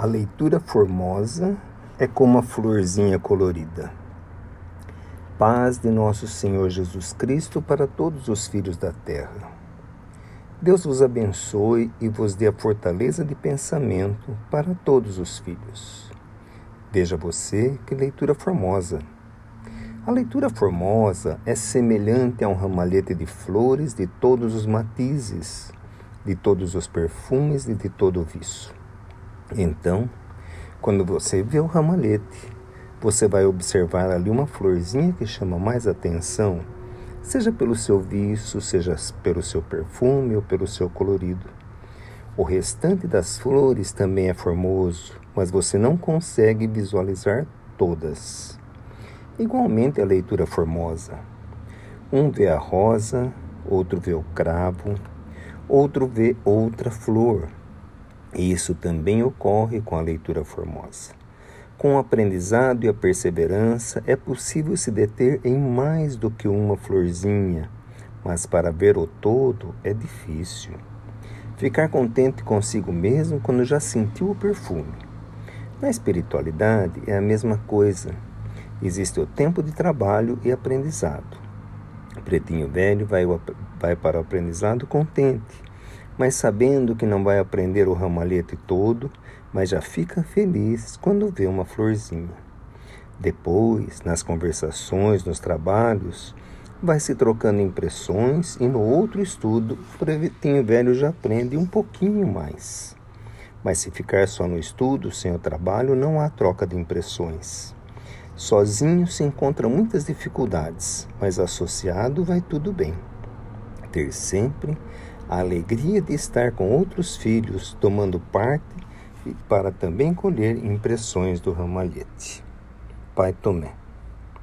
A leitura formosa é como a florzinha colorida. Paz de nosso Senhor Jesus Cristo para todos os filhos da terra. Deus vos abençoe e vos dê a fortaleza de pensamento para todos os filhos. Veja você que leitura formosa. A leitura formosa é semelhante a um ramalhete de flores de todos os matizes, de todos os perfumes e de todo o viço. Então, quando você vê o ramalhete, você vai observar ali uma florzinha que chama mais atenção, seja pelo seu viço, seja pelo seu perfume ou pelo seu colorido. O restante das flores também é formoso, mas você não consegue visualizar todas. Igualmente a leitura formosa. Um vê a rosa, outro vê o cravo, outro vê outra flor, isso também ocorre com a leitura formosa. Com o aprendizado e a perseverança, é possível se deter em mais do que uma florzinha, mas para ver o todo é difícil. Ficar contente consigo mesmo quando já sentiu o perfume. Na espiritualidade é a mesma coisa. Existe o tempo de trabalho e aprendizado. O pretinho velho vai, vai para o aprendizado contente mas sabendo que não vai aprender o ramalhete todo, mas já fica feliz quando vê uma florzinha. Depois, nas conversações, nos trabalhos, vai se trocando impressões e no outro estudo, o velho já aprende um pouquinho mais. Mas se ficar só no estudo, sem o trabalho, não há troca de impressões. Sozinho se encontra muitas dificuldades, mas associado vai tudo bem. Ter sempre a alegria de estar com outros filhos tomando parte e para também colher impressões do ramalhete. Pai Tomé.